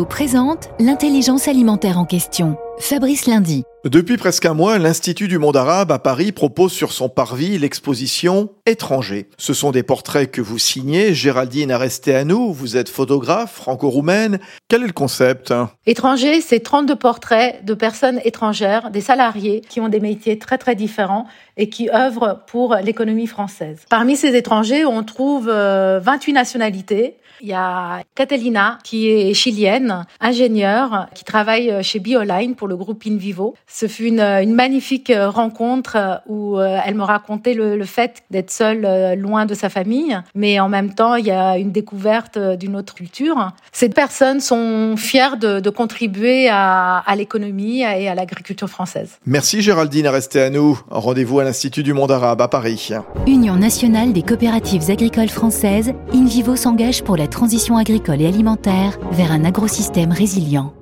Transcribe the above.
Présente l'intelligence alimentaire en question. Fabrice Lundi. Depuis presque un mois, l'Institut du monde arabe à Paris propose sur son parvis l'exposition Étrangers. Ce sont des portraits que vous signez. Géraldine nous. vous êtes photographe franco-roumaine. Quel est le concept? Étrangers, c'est 32 portraits de personnes étrangères, des salariés qui ont des métiers très très différents et qui œuvrent pour l'économie française. Parmi ces étrangers, on trouve 28 euh, nationalités. Il y a Catalina, qui est chilienne, ingénieure, qui travaille chez Bioline pour le groupe InVivo. Ce fut une, une magnifique euh, rencontre euh, où euh, elle me racontait le, le fait d'être seule loin de sa famille, mais en même temps, il y a une découverte d'une autre culture. Ces personnes sont fières de, de contribuer à, à l'économie et à l'agriculture française. Merci Géraldine, restez à nous. Rendez-vous à l'Institut du monde arabe à Paris. Union nationale des coopératives agricoles françaises, InVivo s'engage pour la transition agricole et alimentaire vers un agrosystème résilient.